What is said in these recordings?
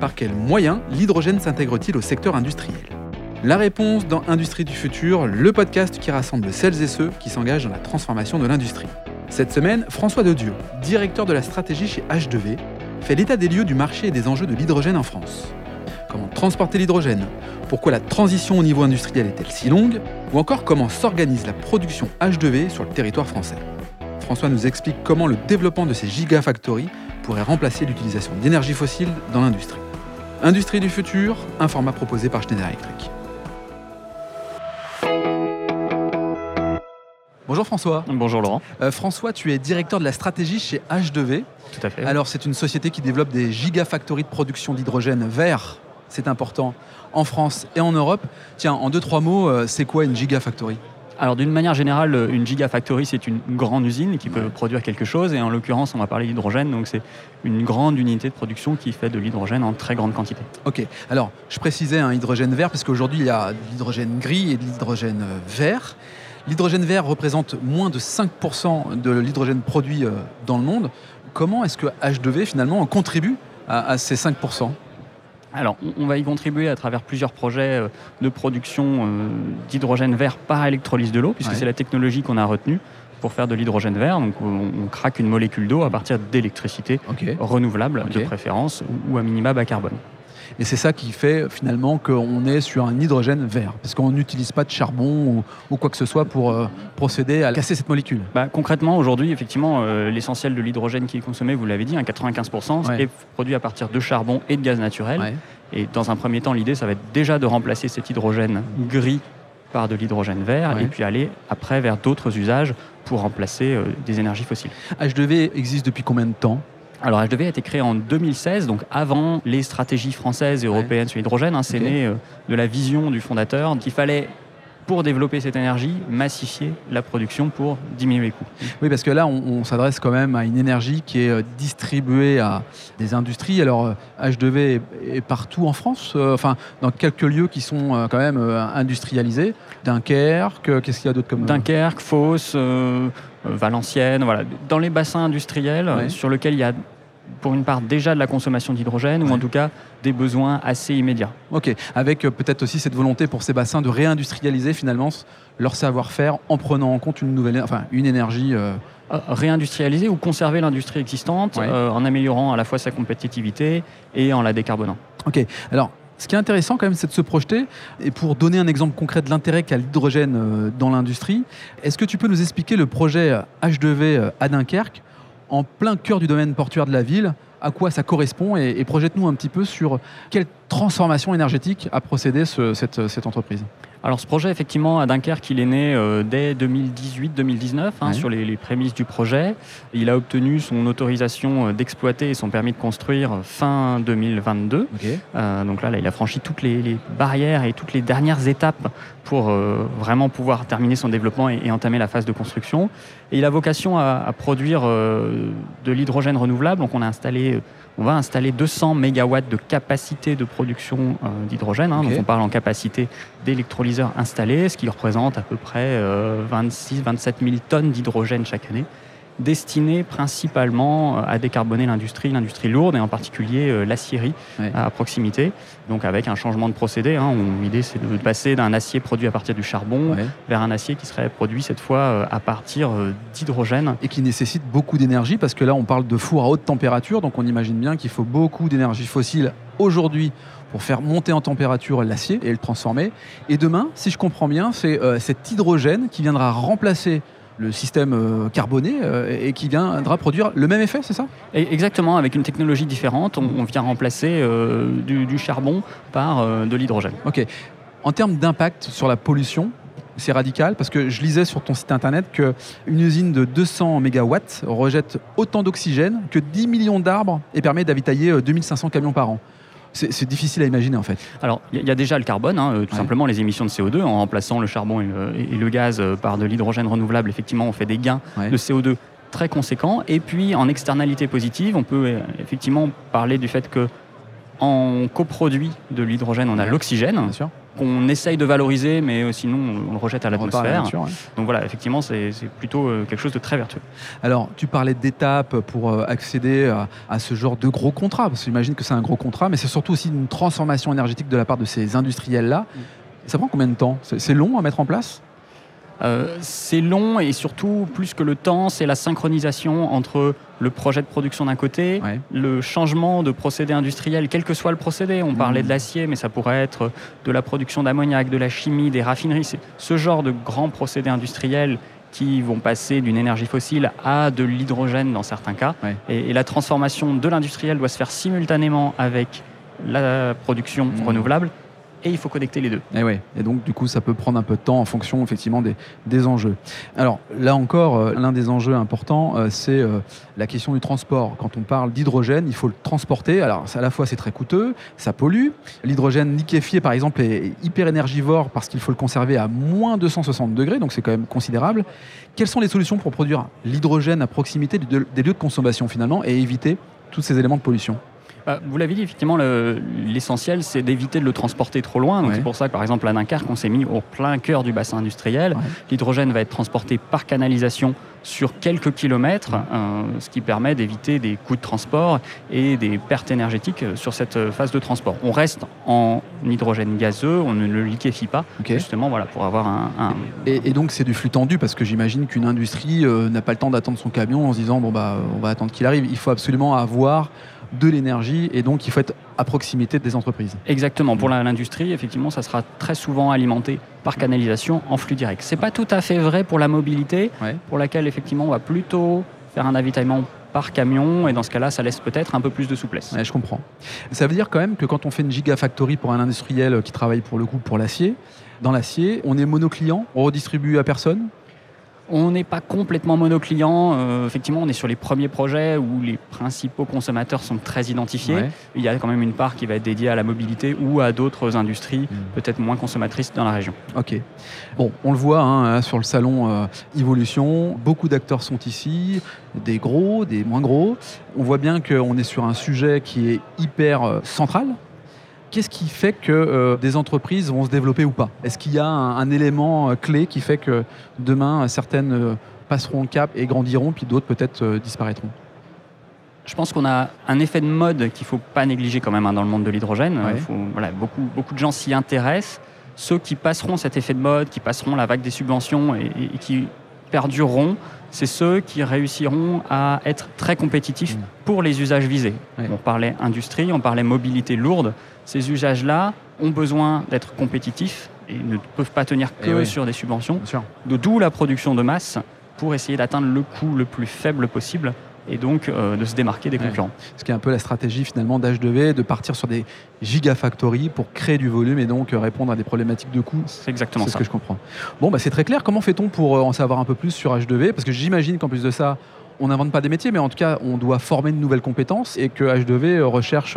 Par quels moyens l'hydrogène s'intègre-t-il au secteur industriel? La réponse dans Industrie du futur, le podcast qui rassemble celles et ceux qui s'engagent dans la transformation de l'industrie. Cette semaine, François Dedieu, directeur de la stratégie chez H2V, fait l'état des lieux du marché et des enjeux de l'hydrogène en France. Comment transporter l'hydrogène? Pourquoi la transition au niveau industriel est-elle si longue? Ou encore comment s'organise la production H2V sur le territoire français? François nous explique comment le développement de ces gigafactories pourrait remplacer l'utilisation d'énergie fossile dans l'industrie. Industrie du futur, un format proposé par Schneider Electric. Bonjour François. Bonjour Laurent. Euh, François, tu es directeur de la stratégie chez H2V. Tout à fait. Alors c'est une société qui développe des gigafactories de production d'hydrogène vert, c'est important, en France et en Europe. Tiens, en deux, trois mots, euh, c'est quoi une gigafactory? Alors d'une manière générale, une gigafactory, c'est une grande usine qui peut produire quelque chose. Et en l'occurrence, on va parler d'hydrogène, donc c'est une grande unité de production qui fait de l'hydrogène en très grande quantité. Ok, alors je précisais un hydrogène vert parce qu'aujourd'hui il y a de l'hydrogène gris et de l'hydrogène euh, vert. L'hydrogène vert représente moins de 5% de l'hydrogène produit euh, dans le monde. Comment est-ce que H2V finalement contribue à, à ces 5% alors, on va y contribuer à travers plusieurs projets euh, de production euh, d'hydrogène vert par électrolyse de l'eau, puisque c'est la technologie qu'on a retenue pour faire de l'hydrogène vert. Donc, on, craque une molécule d'eau à partir d'électricité renouvelable, de préférence, ou, ou à minima bas carbone. Et c'est ça qui fait finalement qu'on est sur un hydrogène vert, parce qu'on n'utilise pas de charbon ou, quoi que ce soit pour euh, procéder à casser cette molécule. Bah, concrètement, aujourd'hui, effectivement, euh, l'essentiel de l'hydrogène qui est consommé, vous l'avez dit, 95%, est produit à partir de charbon et de gaz naturel. Et dans un premier temps, l'idée, ça va être déjà de remplacer cet hydrogène gris par de l'hydrogène vert et puis aller après vers d'autres usages pour remplacer euh, des énergies fossiles. H2V existe depuis combien de temps? Alors H2V a été créé en 2016, donc avant les stratégies françaises et européennes sur l'hydrogène. Hein, c'est né euh, de la vision du fondateur qu'il fallait pour développer cette énergie, massifier la production pour diminuer les coûts. Oui, parce que là, on, s'adresse quand même à une énergie qui est euh, distribuée à des industries. Alors, H2V est, partout en France, euh, enfin, dans quelques lieux qui sont quand même industrialisés. Dunkerque, qu'est-ce qu'il y a d'autre comme... Dunkerque, Fos, euh, Valenciennes, voilà, dans les bassins industriels euh, sur lesquels il y a pour une part déjà de la consommation d'hydrogène ou en tout cas des besoins assez immédiats. Ok, avec euh, peut-être aussi cette volonté pour ces bassins de réindustrialiser finalement leur savoir-faire en prenant en compte une nouvelle, enfin une énergie. réindustrialiser ou conserver l'industrie existante en améliorant à la fois sa compétitivité et en la décarbonant. Ok, alors ce qui est intéressant quand même, c'est de se projeter. Et pour donner un exemple concret de l'intérêt qu'a l'hydrogène euh, dans l'industrie, est-ce que tu peux nous expliquer le projet H2V euh, à Dunkerque, en plein cœur du domaine portuaire de la ville à quoi ça correspond et, projette-nous un petit peu sur quelle transformation énergétique a procédé cette entreprise. Alors ce projet, effectivement, à Dunkerque, il est né euh, dès 2018-2019, hein, sur les, prémices du projet. Il a obtenu son autorisation euh, d'exploiter et son permis de construire fin 2022. Euh, donc là, il a franchi toutes les, barrières et toutes les dernières étapes pour vraiment pouvoir terminer son développement et, entamer la phase de construction. Et il a vocation à, produire de l'hydrogène renouvelable. Donc on a installé on va installer 200 MW de capacité de production euh, d'hydrogène. Hein. Donc on parle en capacité d'électrolyseurs installés, ce qui représente à peu près 26-27 000 tonnes d'hydrogène chaque année destiné principalement euh, à décarboner l'industrie, l'industrie lourde et en particulier euh, l'acierie à proximité. Donc avec un changement de procédé, hein, l'idée c'est de passer d'un acier produit à partir du charbon vers un acier qui serait produit cette fois euh, à partir d'hydrogène. Et qui nécessite beaucoup d'énergie parce que là on parle de four à haute température, donc on imagine bien qu'il faut beaucoup d'énergie fossile aujourd'hui pour faire monter en température l'acier et le transformer. Et demain, si je comprends bien, c'est cet hydrogène qui viendra remplacer le système euh, carboné euh, et qui viendra produire le même effet, c'est ça? Exactement, avec une technologie différente, on, vient remplacer euh, du, charbon par de l'hydrogène. Ok. En termes d'impact sur la pollution, c'est radical parce que je lisais sur ton site internet qu'une usine de 200 MW rejette autant d'oxygène que 10 millions d'arbres et permet d'avitailler 2500 camions par an. C'est difficile à imaginer en fait. Alors, il y, a déjà le carbone, hein, euh, tout simplement les émissions de CO2. En remplaçant le charbon et le, gaz euh, par de l'hydrogène renouvelable, effectivement, on fait des gains de CO2 très conséquents. Et puis, en externalité positive, on peut euh, effectivement parler du fait que en coproduit de l'hydrogène, on a l'oxygène. Qu'on essaye de valoriser, mais sinon on le rejette à l'atmosphère. Donc voilà, effectivement, c'est plutôt quelque chose de très vertueux. Alors, tu parlais d'étapes pour accéder à, ce genre de gros contrat, parce que j'imagine que c'est un gros contrat, mais c'est surtout aussi une transformation énergétique de la part de ces industriels-là. Mm. Ça prend combien de temps? C'est long à mettre en place? Euh, c'est long et surtout, plus que le temps, c'est la synchronisation entre le projet de production d'un côté, le changement de procédé industriel, quel que soit le procédé. On parlait de mmh. l'acier, mais ça pourrait être de la production d'ammoniac, de la chimie, des raffineries. C'est ce genre de grands procédés industriels qui vont passer d'une énergie fossile à de l'hydrogène dans certains cas. Et, la transformation de l'industriel doit se faire simultanément avec la production mmh. renouvelable et il faut connecter les deux. Et, eh ouais. et donc, du coup, ça peut prendre un peu de temps en fonction effectivement des, des enjeux. Alors, là encore, euh, l'un des enjeux importants, euh, c'est euh, la question du transport. Quand on parle d'hydrogène, il faut le transporter. Alors, à la fois, c'est très coûteux, ça pollue. L'hydrogène liquéfié, par exemple, est hyper énergivore parce qu'il faut le conserver à moins 260 degrés, donc c'est quand même considérable. Quelles sont les solutions pour produire l'hydrogène à proximité des lieux de consommation, finalement, et éviter tous ces éléments de pollution? Bah, vous l'avez dit, effectivement, l'essentiel, c'est d'éviter de le transporter trop loin. C'est pour ça que, par exemple, à Dunkerque, on s'est mis au plein cœur du bassin industriel. L'hydrogène va être transporté par canalisation sur quelques kilomètres, euh, ce qui permet d'éviter des coûts de transport et des pertes énergétiques sur cette phase de transport. On reste en hydrogène gazeux, on ne le liquéfie pas, justement voilà, pour avoir un... Et, donc c'est du flux tendu, parce que j'imagine qu'une industrie euh, n'a pas le temps d'attendre son camion en se disant, bon, bah, on va attendre qu'il arrive. Il faut absolument avoir de l'énergie et donc il faut être à proximité des entreprises. Exactement. Pour l'industrie, effectivement, ça sera très souvent alimenté par canalisation en flux direct. C'est pas tout à fait vrai pour la mobilité, pour laquelle effectivement on va plutôt faire un avitaillement par camion et dans ce cas-là, ça laisse peut-être un peu plus de souplesse. je comprends. Ça veut dire quand même que quand on fait une gigafactory pour un industriel qui travaille pour le coup pour l'acier, dans l'acier, on est monoclient, on redistribue à personne? On n'est pas complètement monoclient. Euh, effectivement, on est sur les premiers projets où les principaux consommateurs sont très identifiés. Il y a quand même une part qui va être dédiée à la mobilité ou à d'autres industries hmm. peut-être moins consommatrices dans la région. Ok. Bon, on le voit hein, sur le salon euh, Evolution, beaucoup d'acteurs sont ici, des gros, des moins gros. On voit bien qu'on est sur un sujet qui est hyper euh, central Qu'est-ce qui fait que euh, des entreprises vont se développer ou pas? Est-ce qu'il y a un, élément euh, clé qui fait que demain, certaines euh, passeront le cap et grandiront, puis d'autres peut-être disparaîtront? Je pense qu'on a un effet de mode qu'il ne faut pas négliger quand même hein, dans le monde de l'hydrogène. Voilà, beaucoup, beaucoup de gens s'y intéressent. Ceux qui passeront cet effet de mode, qui passeront la vague des subventions et, qui perdureront, c'est ceux qui réussiront à être très compétitifs mmh. pour les usages visés. On parlait industrie, on parlait mobilité lourde ces usages-là ont besoin d'être compétitifs et ne peuvent pas tenir que sur des subventions. D'où la production de masse pour essayer d'atteindre le coût le plus faible possible et donc euh, de se démarquer des concurrents. Ce qui est un peu la stratégie finalement d'H2V, de partir sur des gigafactories pour créer du volume et donc euh, répondre à des problématiques de coût. C'est exactement ça. C'est ce que je comprends. Bon, bah, c'est très clair. Comment fait-on pour euh, en savoir un peu plus sur H2V Parce que j'imagine qu'en plus de ça, on n'invente pas des métiers, mais en tout cas, on doit former de nouvelles compétences et que H2V recherche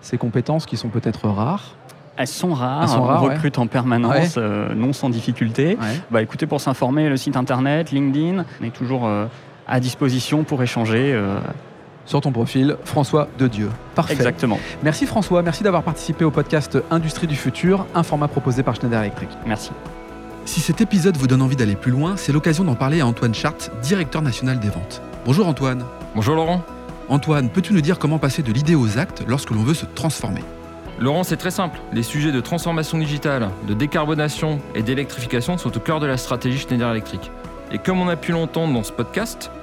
ces compétences qui sont peut-être rares elles sont rares, on recrute en permanence, euh, non sans difficulté. Bah, écoutez, pour s'informer, le site internet, LinkedIn, on est toujours euh, à disposition pour échanger. Euh. Sur ton profil, François de Dieu. Parfait. Exactement. Merci François, merci d'avoir participé au podcast Industrie du futur, un format proposé par Schneider Electric. Merci. Si cet épisode vous donne envie d'aller plus loin, c'est l'occasion d'en parler à Antoine Chart, directeur national des ventes. Bonjour Antoine. Bonjour Laurent. Antoine, peux-tu nous dire comment passer de l'idée aux actes lorsque l'on veut se transformer? Laurent, c'est très simple. Les sujets de transformation digitale, de décarbonation et d'électrification sont au cœur de la stratégie Schneider Electric. Et comme on a pu l'entendre dans ce podcast,